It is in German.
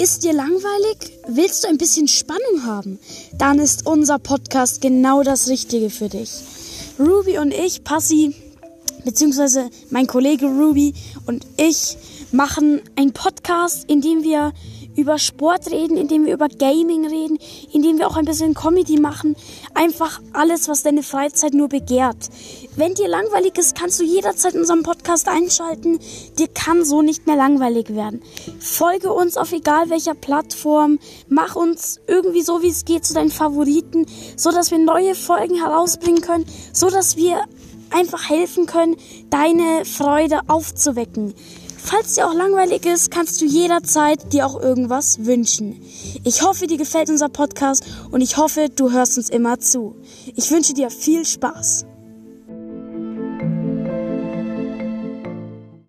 Ist dir langweilig? Willst du ein bisschen Spannung haben? Dann ist unser Podcast genau das Richtige für dich. Ruby und ich, Passi, beziehungsweise mein Kollege Ruby und ich machen einen Podcast, in dem wir über Sport reden, indem wir über Gaming reden, indem wir auch ein bisschen Comedy machen. Einfach alles, was deine Freizeit nur begehrt. Wenn dir langweilig ist, kannst du jederzeit unseren Podcast einschalten. Dir kann so nicht mehr langweilig werden. Folge uns auf egal welcher Plattform. Mach uns irgendwie so, wie es geht, zu deinen Favoriten, so dass wir neue Folgen herausbringen können, so dass wir einfach helfen können, deine Freude aufzuwecken. Falls dir auch langweilig ist, kannst du jederzeit dir auch irgendwas wünschen. Ich hoffe, dir gefällt unser Podcast und ich hoffe, du hörst uns immer zu. Ich wünsche dir viel Spaß.